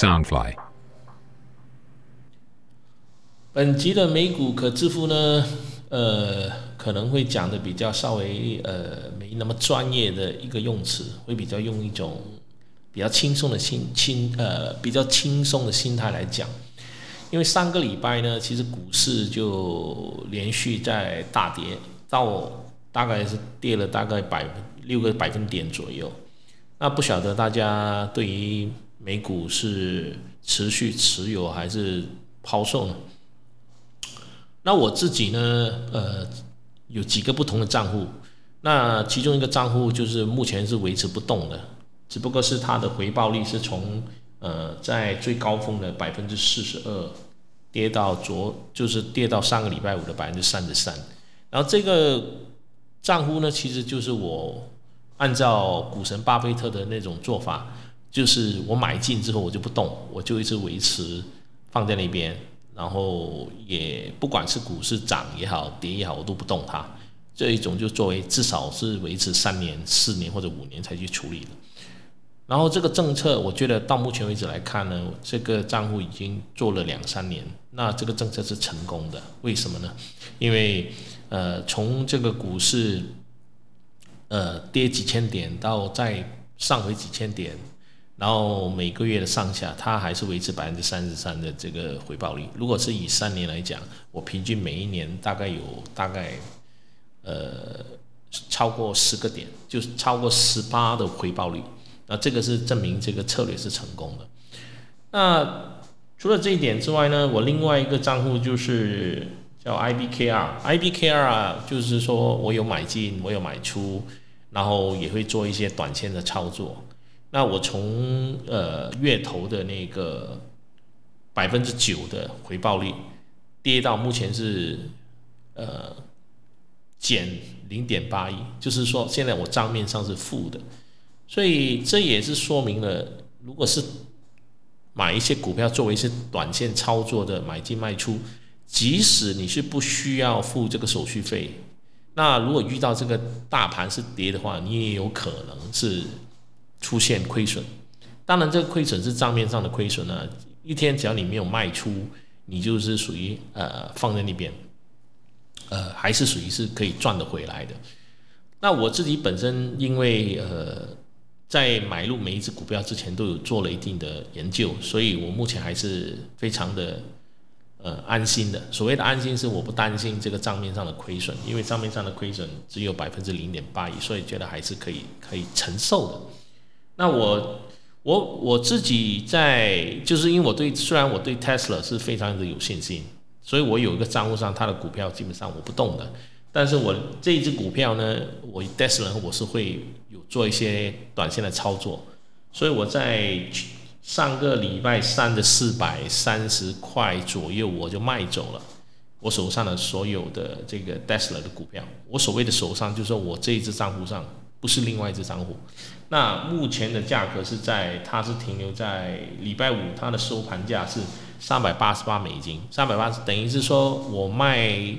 Soundfly。本集的美股可致富呢，呃，可能会讲的比较稍微呃没那么专业的一个用词，会比较用一种比较轻松的心轻呃比较轻松的心态来讲。因为上个礼拜呢，其实股市就连续在大跌，到大概是跌了大概百六个百分点左右。那不晓得大家对于美股是持续持有还是抛售呢？那我自己呢，呃，有几个不同的账户，那其中一个账户就是目前是维持不动的，只不过是它的回报率是从呃在最高峰的百分之四十二跌到昨就是跌到上个礼拜五的百分之三十三，然后这个账户呢，其实就是我按照股神巴菲特的那种做法，就是我买进之后我就不动，我就一直维持放在那边。然后也不管是股市涨也好跌也好，我都不动它。这一种就作为至少是维持三年、四年或者五年才去处理的。然后这个政策，我觉得到目前为止来看呢，这个账户已经做了两三年，那这个政策是成功的。为什么呢？因为呃，从这个股市呃跌几千点到再上回几千点。然后每个月的上下，它还是维持百分之三十三的这个回报率。如果是以三年来讲，我平均每一年大概有大概呃超过十个点，就是超过十八的回报率。那这个是证明这个策略是成功的。那除了这一点之外呢，我另外一个账户就是叫 IBKR，IBKR 啊，就是说我有买进，我有买出，然后也会做一些短线的操作。那我从呃月头的那个百分之九的回报率跌到目前是呃减零点八一，就是说现在我账面上是负的，所以这也是说明了，如果是买一些股票作为一些短线操作的买进卖出，即使你是不需要付这个手续费，那如果遇到这个大盘是跌的话，你也有可能是。出现亏损，当然这个亏损是账面上的亏损呢。一天只要你没有卖出，你就是属于呃放在那边，呃还是属于是可以赚得回来的。那我自己本身因为呃在买入每一只股票之前都有做了一定的研究，所以我目前还是非常的呃安心的。所谓的安心是我不担心这个账面上的亏损，因为账面上的亏损只有百分之零点八一，所以觉得还是可以可以承受的。那我我我自己在，就是因为我对虽然我对 Tesla 是非常的有信心，所以我有一个账户上它的股票基本上我不动的，但是我这一只股票呢，我 Tesla 我是会有做一些短线的操作，所以我在上个礼拜三的四百三十块左右我就卖走了我手上的所有的这个 Tesla 的股票，我所谓的手上就是说我这一只账户上。不是另外一只账户，那目前的价格是在，它是停留在礼拜五，它的收盘价是三百八十八美金，三百八十等于是说我卖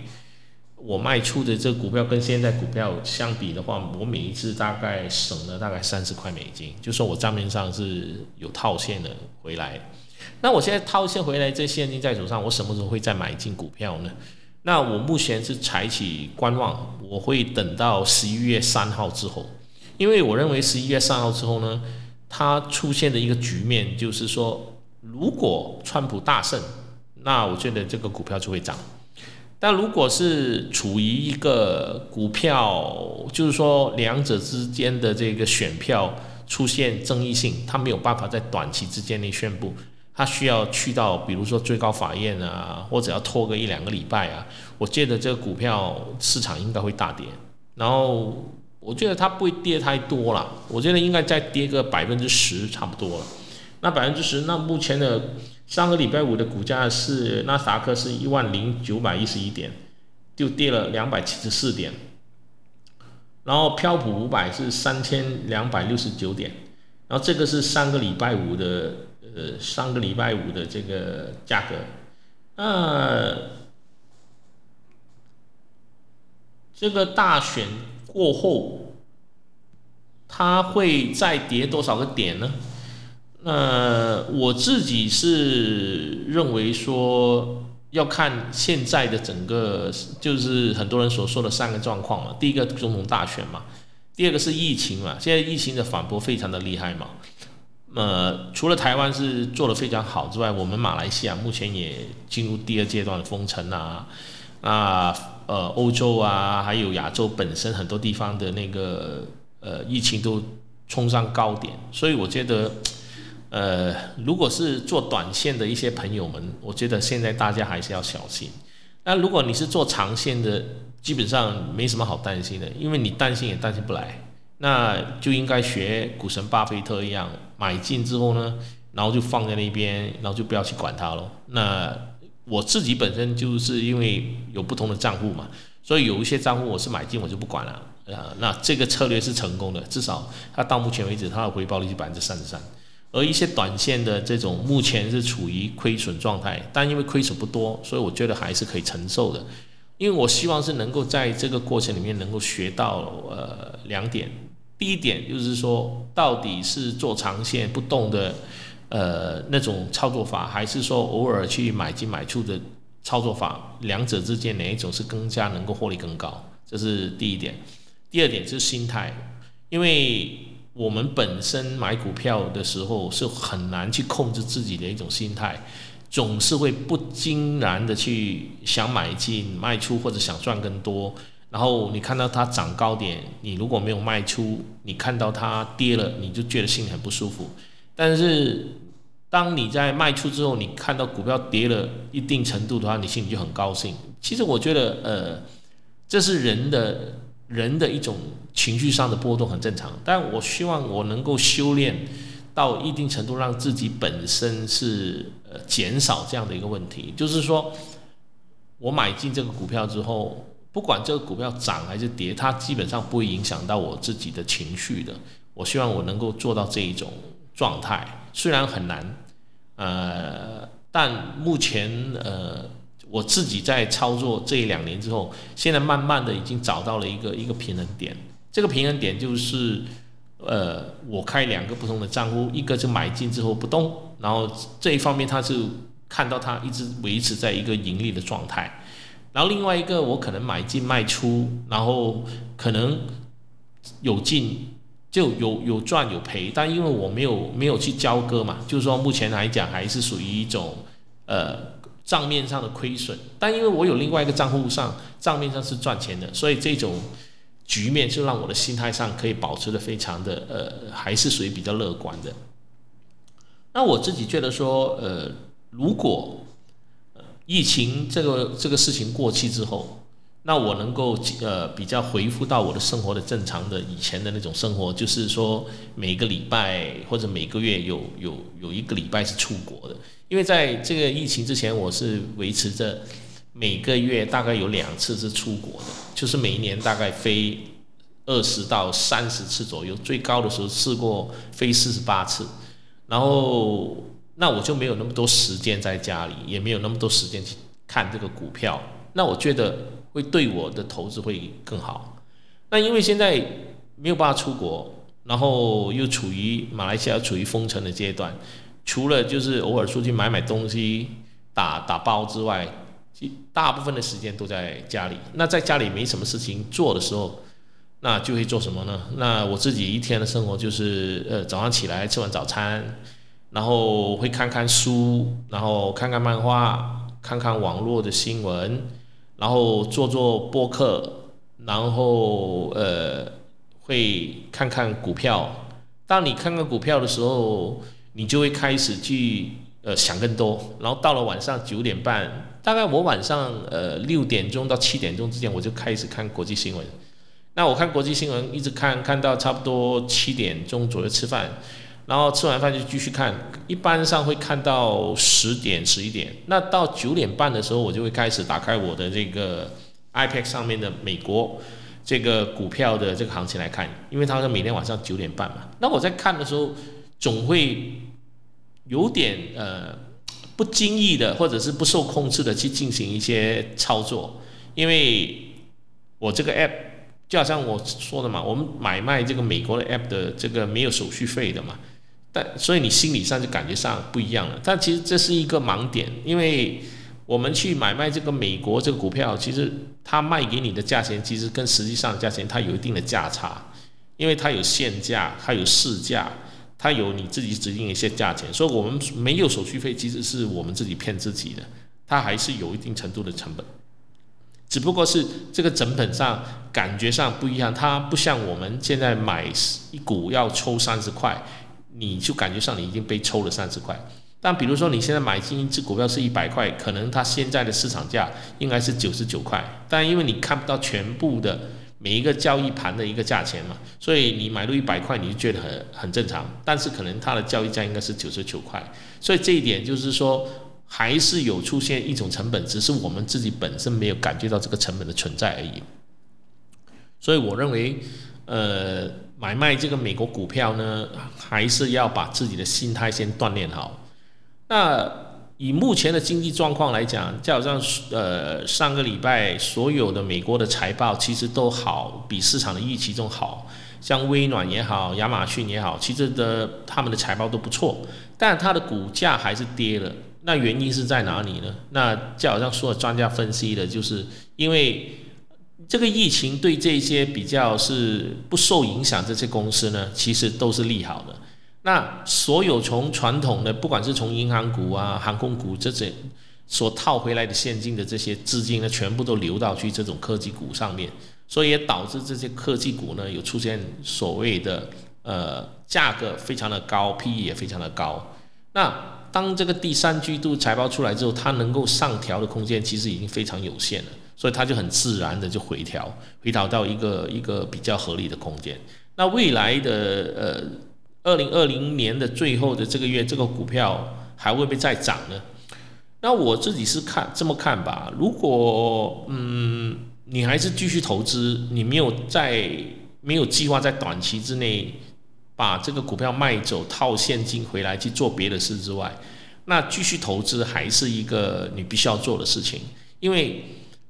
我卖出的这股票跟现在股票相比的话，我每一次大概省了大概三十块美金，就说我账面上是有套现的回来。那我现在套现回来这现金在手上，我什么时候会再买进股票呢？那我目前是采取观望，我会等到十一月三号之后，因为我认为十一月三号之后呢，它出现的一个局面就是说，如果川普大胜，那我觉得这个股票就会涨；但如果是处于一个股票，就是说两者之间的这个选票出现争议性，它没有办法在短期之间内宣布。他需要去到，比如说最高法院啊，或者要拖个一两个礼拜啊。我觉得这个股票市场应该会大跌，然后我觉得它不会跌太多了，我觉得应该再跌个百分之十差不多了。那百分之十，那目前的上个礼拜五的股价是纳斯达克是一万零九百一十一点，就跌了两百七十四点，然后标普五百是三千两百六十九点，然后这个是上个礼拜五的。呃，上个礼拜五的这个价格，那这个大选过后，它会再跌多少个点呢？那我自己是认为说，要看现在的整个，就是很多人所说的三个状况嘛。第一个总统大选嘛，第二个是疫情嘛。现在疫情的反驳非常的厉害嘛。呃，除了台湾是做的非常好之外，我们马来西亚目前也进入第二阶段的封城啊。那呃，欧洲啊，还有亚洲本身很多地方的那个呃疫情都冲上高点，所以我觉得，呃，如果是做短线的一些朋友们，我觉得现在大家还是要小心。那如果你是做长线的，基本上没什么好担心的，因为你担心也担心不来。那就应该学股神巴菲特一样，买进之后呢，然后就放在那边，然后就不要去管它咯。那我自己本身就是因为有不同的账户嘛，所以有一些账户我是买进我就不管了。啊，那这个策略是成功的，至少它到目前为止它的回报率是百分之三十三。而一些短线的这种目前是处于亏损状态，但因为亏损不多，所以我觉得还是可以承受的。因为我希望是能够在这个过程里面能够学到呃两点。第一点就是说，到底是做长线不动的，呃，那种操作法，还是说偶尔去买进买出的操作法，两者之间哪一种是更加能够获利更高？这是第一点。第二点就是心态，因为我们本身买股票的时候是很难去控制自己的一种心态，总是会不经然的去想买进卖出或者想赚更多。然后你看到它涨高点，你如果没有卖出，你看到它跌了，你就觉得心里很不舒服。但是当你在卖出之后，你看到股票跌了一定程度的话，你心里就很高兴。其实我觉得，呃，这是人的人的一种情绪上的波动，很正常。但我希望我能够修炼到一定程度，让自己本身是呃减少这样的一个问题，就是说我买进这个股票之后。不管这个股票涨还是跌，它基本上不会影响到我自己的情绪的。我希望我能够做到这一种状态，虽然很难，呃，但目前呃我自己在操作这一两年之后，现在慢慢的已经找到了一个一个平衡点。这个平衡点就是，呃，我开两个不同的账户，一个是买进之后不动，然后这一方面它是看到它一直维持在一个盈利的状态。然后另外一个，我可能买进卖出，然后可能有进就有有赚有赔，但因为我没有没有去交割嘛，就是说目前来讲还是属于一种呃账面上的亏损，但因为我有另外一个账户上账面上是赚钱的，所以这种局面就让我的心态上可以保持的非常的呃还是属于比较乐观的。那我自己觉得说呃如果。疫情这个这个事情过去之后，那我能够呃比较恢复到我的生活的正常的以前的那种生活，就是说每个礼拜或者每个月有有有一个礼拜是出国的，因为在这个疫情之前，我是维持着每个月大概有两次是出国的，就是每一年大概飞二十到三十次左右，最高的时候试过飞四十八次，然后。那我就没有那么多时间在家里，也没有那么多时间去看这个股票。那我觉得会对我的投资会更好。那因为现在没有办法出国，然后又处于马来西亚处于封城的阶段，除了就是偶尔出去买买东西、打打包之外，大部分的时间都在家里。那在家里没什么事情做的时候，那就会做什么呢？那我自己一天的生活就是，呃，早上起来吃完早餐。然后会看看书，然后看看漫画，看看网络的新闻，然后做做播客，然后呃会看看股票。当你看看股票的时候，你就会开始去呃想更多。然后到了晚上九点半，大概我晚上呃六点钟到七点钟之间，我就开始看国际新闻。那我看国际新闻，一直看看到差不多七点钟左右吃饭。然后吃完饭就继续看，一般上会看到十点十一点。那到九点半的时候，我就会开始打开我的这个 iPad 上面的美国这个股票的这个行情来看，因为它是每天晚上九点半嘛。那我在看的时候，总会有点呃不经意的，或者是不受控制的去进行一些操作，因为我这个 app 就好像我说的嘛，我们买卖这个美国的 app 的这个没有手续费的嘛。但所以你心理上就感觉上不一样了。但其实这是一个盲点，因为我们去买卖这个美国这个股票，其实它卖给你的价钱，其实跟实际上价钱它有一定的价差，因为它有限价，它有市价，它有你自己指定一些价钱，所以我们没有手续费，其实是我们自己骗自己的，它还是有一定程度的成本。只不过是这个成本上感觉上不一样，它不像我们现在买一股要抽三十块，你就感觉上你已经被抽了三十块。但比如说你现在买进一只股票是一百块，可能它现在的市场价应该是九十九块，但因为你看不到全部的每一个交易盘的一个价钱嘛，所以你买入一百块你就觉得很很正常，但是可能它的交易价应该是九十九块，所以这一点就是说。还是有出现一种成本，只是我们自己本身没有感觉到这个成本的存在而已。所以我认为，呃，买卖这个美国股票呢，还是要把自己的心态先锻炼好。那以目前的经济状况来讲，就好像呃上个礼拜所有的美国的财报其实都好，比市场的预期中好。像微软也好，亚马逊也好，其实的他们的财报都不错，但它的股价还是跌了。那原因是在哪里呢？那就好像所有专家分析的，就是因为这个疫情对这些比较是不受影响这些公司呢，其实都是利好的。那所有从传统的，不管是从银行股啊、航空股这些所套回来的现金的这些资金呢，全部都流到去这种科技股上面，所以也导致这些科技股呢有出现所谓的呃价格非常的高，P E 也非常的高。那当这个第三季度财报出来之后，它能够上调的空间其实已经非常有限了，所以它就很自然的就回调，回调到一个一个比较合理的空间。那未来的呃，二零二零年的最后的这个月，这个股票还会不会再涨呢？那我自己是看这么看吧，如果嗯，你还是继续投资，你没有在没有计划在短期之内。把这个股票卖走，套现金回来去做别的事之外，那继续投资还是一个你必须要做的事情。因为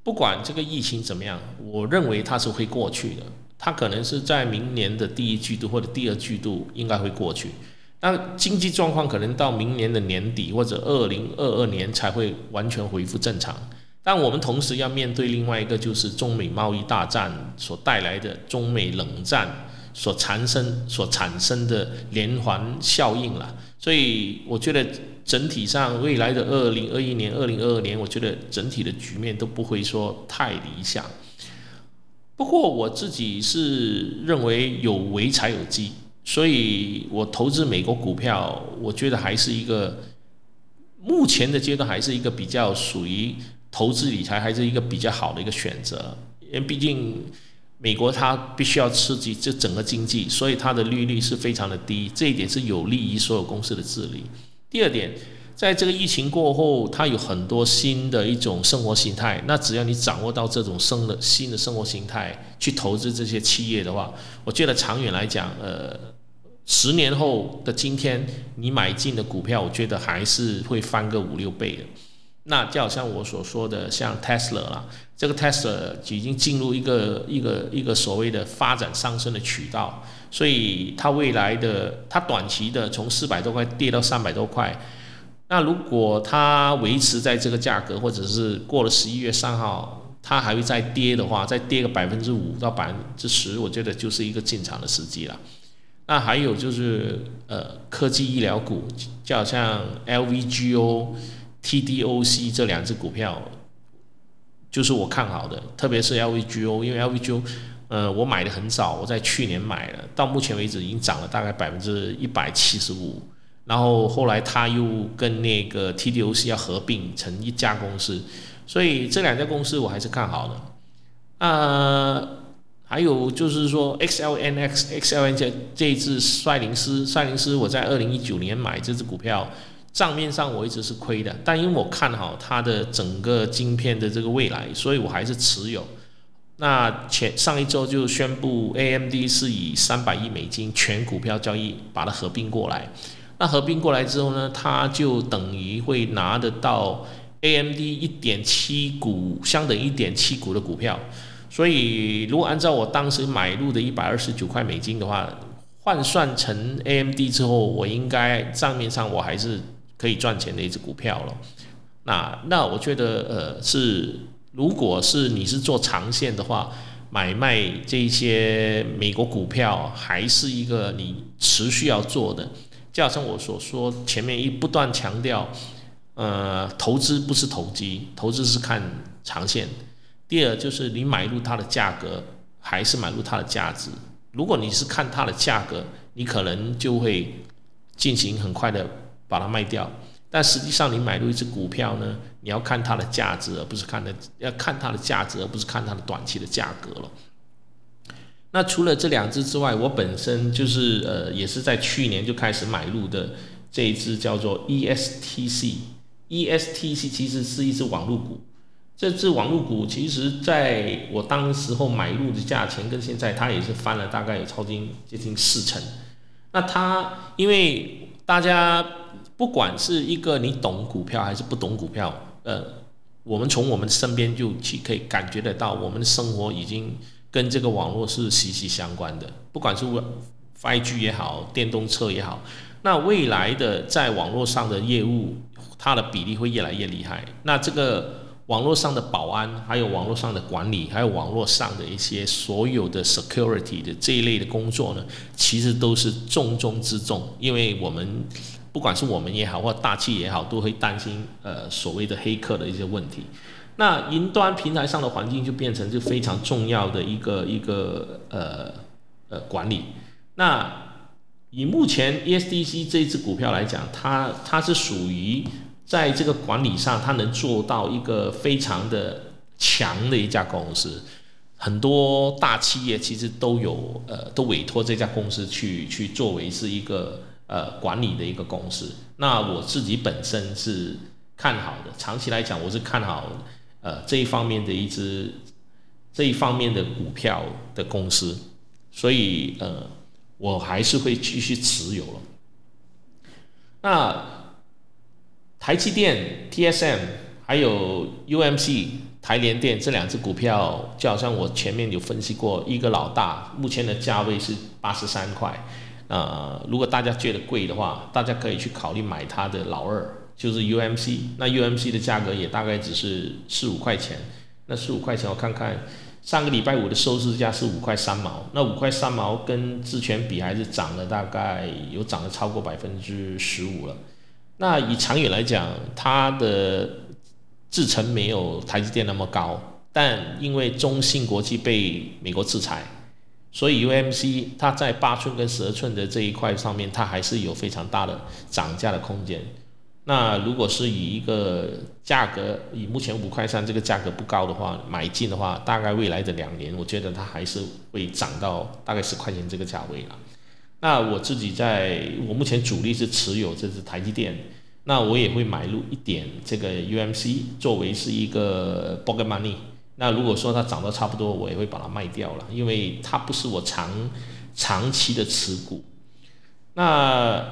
不管这个疫情怎么样，我认为它是会过去的。它可能是在明年的第一季度或者第二季度应该会过去。那经济状况可能到明年的年底或者二零二二年才会完全恢复正常。但我们同时要面对另外一个，就是中美贸易大战所带来的中美冷战。所产生所产生的连环效应了，所以我觉得整体上未来的二零二一年、二零二二年，我觉得整体的局面都不会说太理想。不过我自己是认为有为才有机，所以我投资美国股票，我觉得还是一个目前的阶段还是一个比较属于投资理财，还是一个比较好的一个选择，因为毕竟。美国它必须要刺激这整个经济，所以它的利率是非常的低，这一点是有利于所有公司的治理。第二点，在这个疫情过后，它有很多新的一种生活形态，那只要你掌握到这种生的新的生活形态，去投资这些企业的话，我觉得长远来讲，呃，十年后的今天，你买进的股票，我觉得还是会翻个五六倍的。那就好像我所说的，像 Tesla 啦，这个 Tesla 已经进入一个一个一个所谓的发展上升的渠道，所以它未来的它短期的从四百多块跌到三百多块，那如果它维持在这个价格，或者是过了十一月三号它还会再跌的话，再跌个百分之五到百分之十，我觉得就是一个进场的时机了。那还有就是呃科技医疗股，就好像 LVGO。TDOC 这两只股票就是我看好的，特别是 LVGO，因为 LVGO，呃，我买的很早，我在去年买了，到目前为止已经涨了大概百分之一百七十五，然后后来他又跟那个 TDOC 要合并成一家公司，所以这两家公司我还是看好的。啊，还有就是说 XLNX，XLN 这这一支帅灵思，赛灵思我在二零一九年买这只股票。账面上我一直是亏的，但因为我看好它的整个晶片的这个未来，所以我还是持有。那前上一周就宣布，AMD 是以三百亿美金全股票交易把它合并过来。那合并过来之后呢，它就等于会拿得到 AMD 一点七股，相等一点七股的股票。所以如果按照我当时买入的一百二十九块美金的话，换算成 AMD 之后，我应该账面上我还是可以赚钱的一只股票了。那那我觉得呃是，如果是你是做长线的话，买卖这一些美国股票还是一个你持续要做的。就好像我所说，前面一不断强调，呃，投资不是投机，投资是看长线。第二就是你买入它的价格，还是买入它的价值。如果你是看它的价格，你可能就会进行很快的把它卖掉。但实际上，你买入一只股票呢，你要看它的价值，而不是看的要看它的价值，而不是看它的短期的价格了。那除了这两只之外，我本身就是呃，也是在去年就开始买入的这一只叫做 ESTC。ESTC 其实是一只网络股，这只网络股其实在我当时候买入的价钱跟现在它也是翻了大概有超近接近四成。那它因为大家。不管是一个你懂股票还是不懂股票，呃，我们从我们身边就去可以感觉得到，我们的生活已经跟这个网络是息息相关的。不管是 5G 也好，电动车也好，那未来的在网络上的业务，它的比例会越来越厉害。那这个网络上的保安，还有网络上的管理，还有网络上的一些所有的 security 的这一类的工作呢，其实都是重中之重，因为我们。不管是我们也好，或大气也好，都会担心呃所谓的黑客的一些问题。那云端平台上的环境就变成就非常重要的一个一个呃呃管理。那以目前 ESDC 这只股票来讲，它它是属于在这个管理上，它能做到一个非常的强的一家公司。很多大企业其实都有呃都委托这家公司去去作为是一个。呃，管理的一个公司，那我自己本身是看好的，长期来讲我是看好呃这一方面的一只这一方面的股票的公司，所以呃我还是会继续持有了。那台积电、TSM 还有 UMC、台联电这两只股票，就好像我前面有分析过，一个老大目前的价位是八十三块。呃，如果大家觉得贵的话，大家可以去考虑买它的老二，就是 UMC。那 UMC 的价格也大概只是四五块钱。那四五块钱，我看看上个礼拜五的收市价是五块三毛。那五块三毛跟之前比还是涨了大概有涨了超过百分之十五了。那以长远来讲，它的制程没有台积电那么高，但因为中芯国际被美国制裁。所以 UMC 它在八寸跟十二寸的这一块上面，它还是有非常大的涨价的空间。那如果是以一个价格，以目前五块三这个价格不高的话，买进的话，大概未来的两年，我觉得它还是会涨到大概十块钱这个价位了。那我自己在我目前主力是持有这只台积电，那我也会买入一点这个 UMC 作为是一个 b o g money。那如果说它涨得差不多，我也会把它卖掉了，因为它不是我长长期的持股。那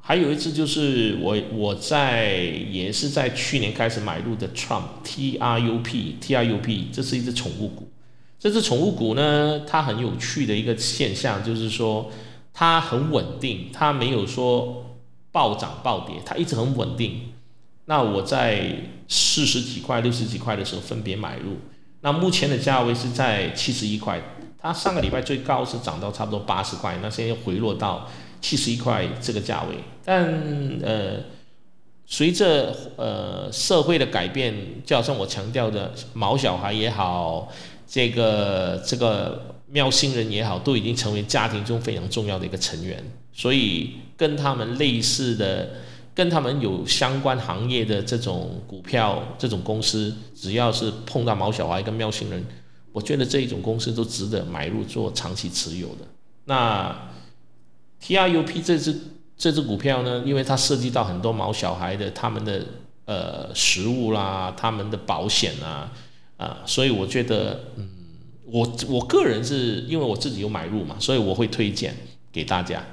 还有一只就是我我在也是在去年开始买入的 Trump T R U P T R U P，这是一只宠物股。这只宠物股呢，它很有趣的一个现象就是说，它很稳定，它没有说暴涨暴跌，它一直很稳定。那我在四十几块、六十几块的时候分别买入。那目前的价位是在七十一块，它上个礼拜最高是涨到差不多八十块，那现在又回落到七十一块这个价位。但呃，随着呃社会的改变，就好像我强调的，毛小孩也好，这个这个喵星人也好，都已经成为家庭中非常重要的一个成员，所以跟他们类似的。跟他们有相关行业的这种股票、这种公司，只要是碰到毛小孩跟喵星人，我觉得这一种公司都值得买入做长期持有的。那 T R U P 这只这只股票呢，因为它涉及到很多毛小孩的他们的呃食物啦、他们的保险啊啊，所以我觉得，嗯，我我个人是因为我自己有买入嘛，所以我会推荐给大家。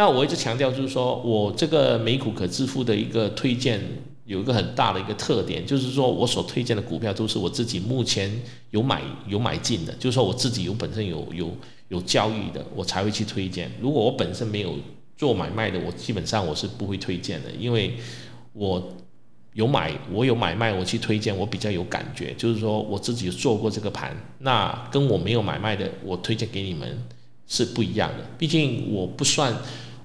那我一直强调，就是说我这个美股可支付的一个推荐，有一个很大的一个特点，就是说我所推荐的股票都是我自己目前有买有买进的，就是说我自己有本身有有有交易的，我才会去推荐。如果我本身没有做买卖的，我基本上我是不会推荐的，因为我有买我有买卖，我去推荐我比较有感觉，就是说我自己做过这个盘，那跟我没有买卖的，我推荐给你们是不一样的。毕竟我不算。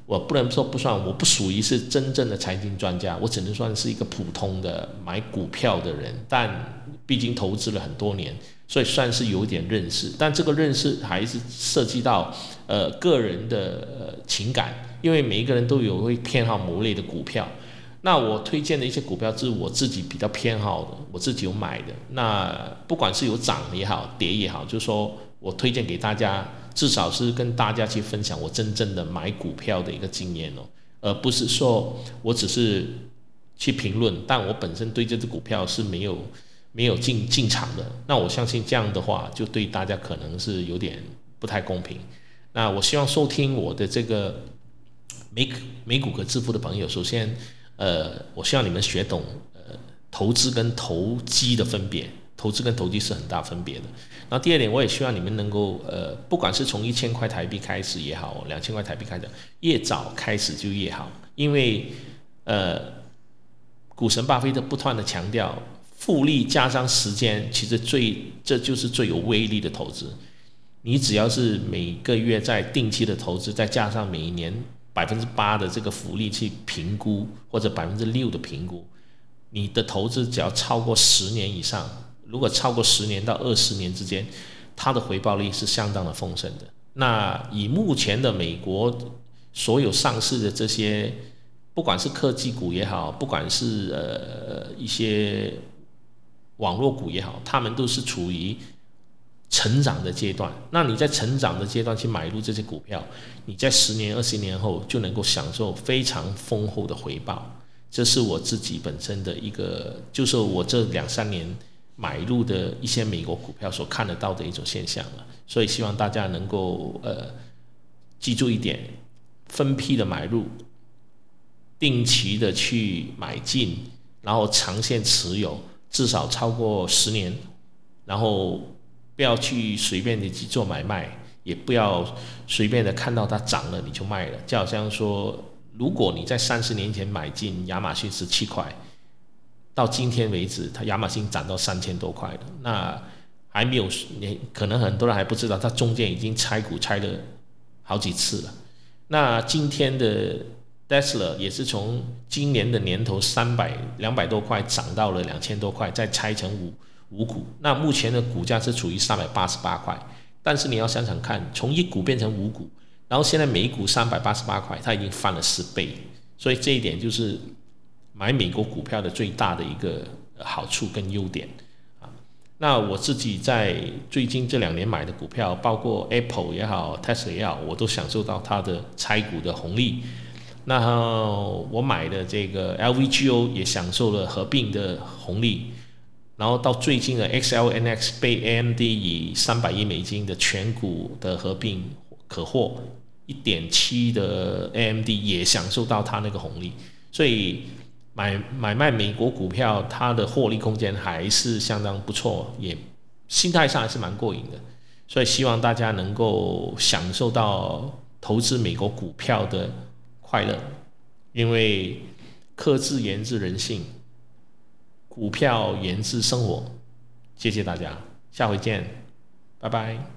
我不能说不算，我不属于是真正的财经专家，我只能算是一个普通的买股票的人。但毕竟投资了很多年，所以算是有点认识。但这个认识还是涉及到呃个人的呃情感，因为每一个人都有会偏好某类的股票。那我推荐的一些股票是我自己比较偏好的，我自己有买的。那不管是有涨也好，跌也好，就是说我推荐给大家。至少是跟大家去分享我真正的买股票的一个经验哦，而不是说我只是去评论，但我本身对这只股票是没有没有进进场的。那我相信这样的话，就对大家可能是有点不太公平。那我希望收听我的这个美美股可致富的朋友，首先，呃，我希望你们学懂呃投资跟投机的分别。投资跟投机是很大分别的。然后第二点，我也希望你们能够，呃，不管是从一千块台币开始也好，两千块台币开始，越早开始就越好。因为，呃，股神巴菲特不断的强调，复利加上时间，其实最这就是最有威力的投资。你只要是每个月在定期的投资，再加上每一年百分之八的这个福利去评估，或者百分之六的评估，你的投资只要超过十年以上。如果超过十年到二十年之间，它的回报率是相当的丰盛的。那以目前的美国所有上市的这些，不管是科技股也好，不管是呃一些网络股也好，他们都是处于成长的阶段。那你在成长的阶段去买入这些股票，你在十年、二十年后就能够享受非常丰厚的回报。这是我自己本身的一个，就是我这两三年。买入的一些美国股票所看得到的一种现象了，所以希望大家能够呃记住一点，分批的买入，定期的去买进，然后长线持有，至少超过十年，然后不要去随便的去做买卖，也不要随便的看到它涨了你就卖了，就好像说，如果你在三十年前买进亚马逊十七块。到今天为止，它亚马逊涨到三千多块了。那还没有，你可能很多人还不知道，它中间已经拆股拆了好几次了。那今天的 Tesla 也是从今年的年头三百两百多块涨到了两千多块，再拆成五五股。那目前的股价是处于三百八十八块。但是你要想想看，从一股变成五股，然后现在每股三百八十八块，它已经翻了十倍。所以这一点就是。买美国股票的最大的一个好处跟优点啊，那我自己在最近这两年买的股票，包括 Apple 也好，Tesla 也好，我都享受到它的拆股的红利。那我买的这个 LVGO 也享受了合并的红利。然后到最近的 XLNX 被 AMD 以三百亿美金的全股的合并可获一点七的 AMD 也享受到它那个红利，所以。买买卖美国股票，它的获利空间还是相当不错，也心态上还是蛮过瘾的，所以希望大家能够享受到投资美国股票的快乐，因为克制研制人性，股票研制生活，谢谢大家，下回见，拜拜。